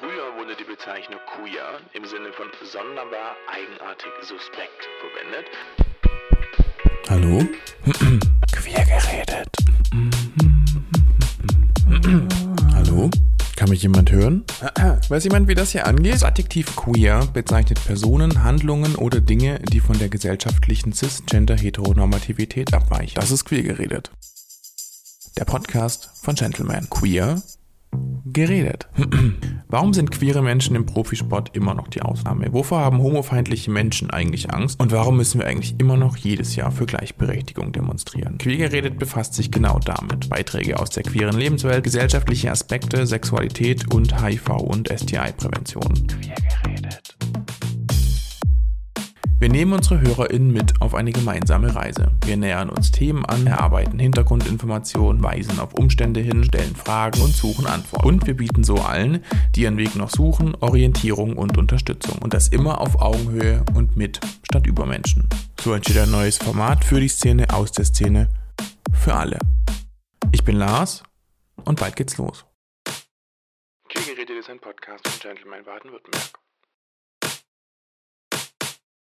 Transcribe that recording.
Früher wurde die Bezeichnung queer im Sinne von sonderbar, eigenartig, suspekt verwendet. Hallo? Queer geredet. Hallo? Kann mich jemand hören? Weiß jemand, wie das hier angeht? Das Adjektiv queer bezeichnet Personen, Handlungen oder Dinge, die von der gesellschaftlichen Cisgender-Heteronormativität abweichen. Das ist queer geredet. Der Podcast von Gentleman. Queer geredet. Warum sind queere Menschen im Profisport immer noch die Ausnahme? Wovor haben homofeindliche Menschen eigentlich Angst? Und warum müssen wir eigentlich immer noch jedes Jahr für Gleichberechtigung demonstrieren? Queer geredet befasst sich genau damit. Beiträge aus der queeren Lebenswelt, gesellschaftliche Aspekte, Sexualität und HIV- und STI-Prävention. Queer. Wir nehmen unsere HörerInnen mit auf eine gemeinsame Reise. Wir nähern uns Themen an, erarbeiten Hintergrundinformationen, weisen auf Umstände hin, stellen Fragen und suchen Antworten. Und wir bieten so allen, die ihren Weg noch suchen, Orientierung und Unterstützung. Und das immer auf Augenhöhe und mit statt über Menschen. So entsteht ein neues Format für die Szene, aus der Szene, für alle. Ich bin Lars und bald geht's los. Geredet ist ein Podcast von Gentleman Baden-Württemberg.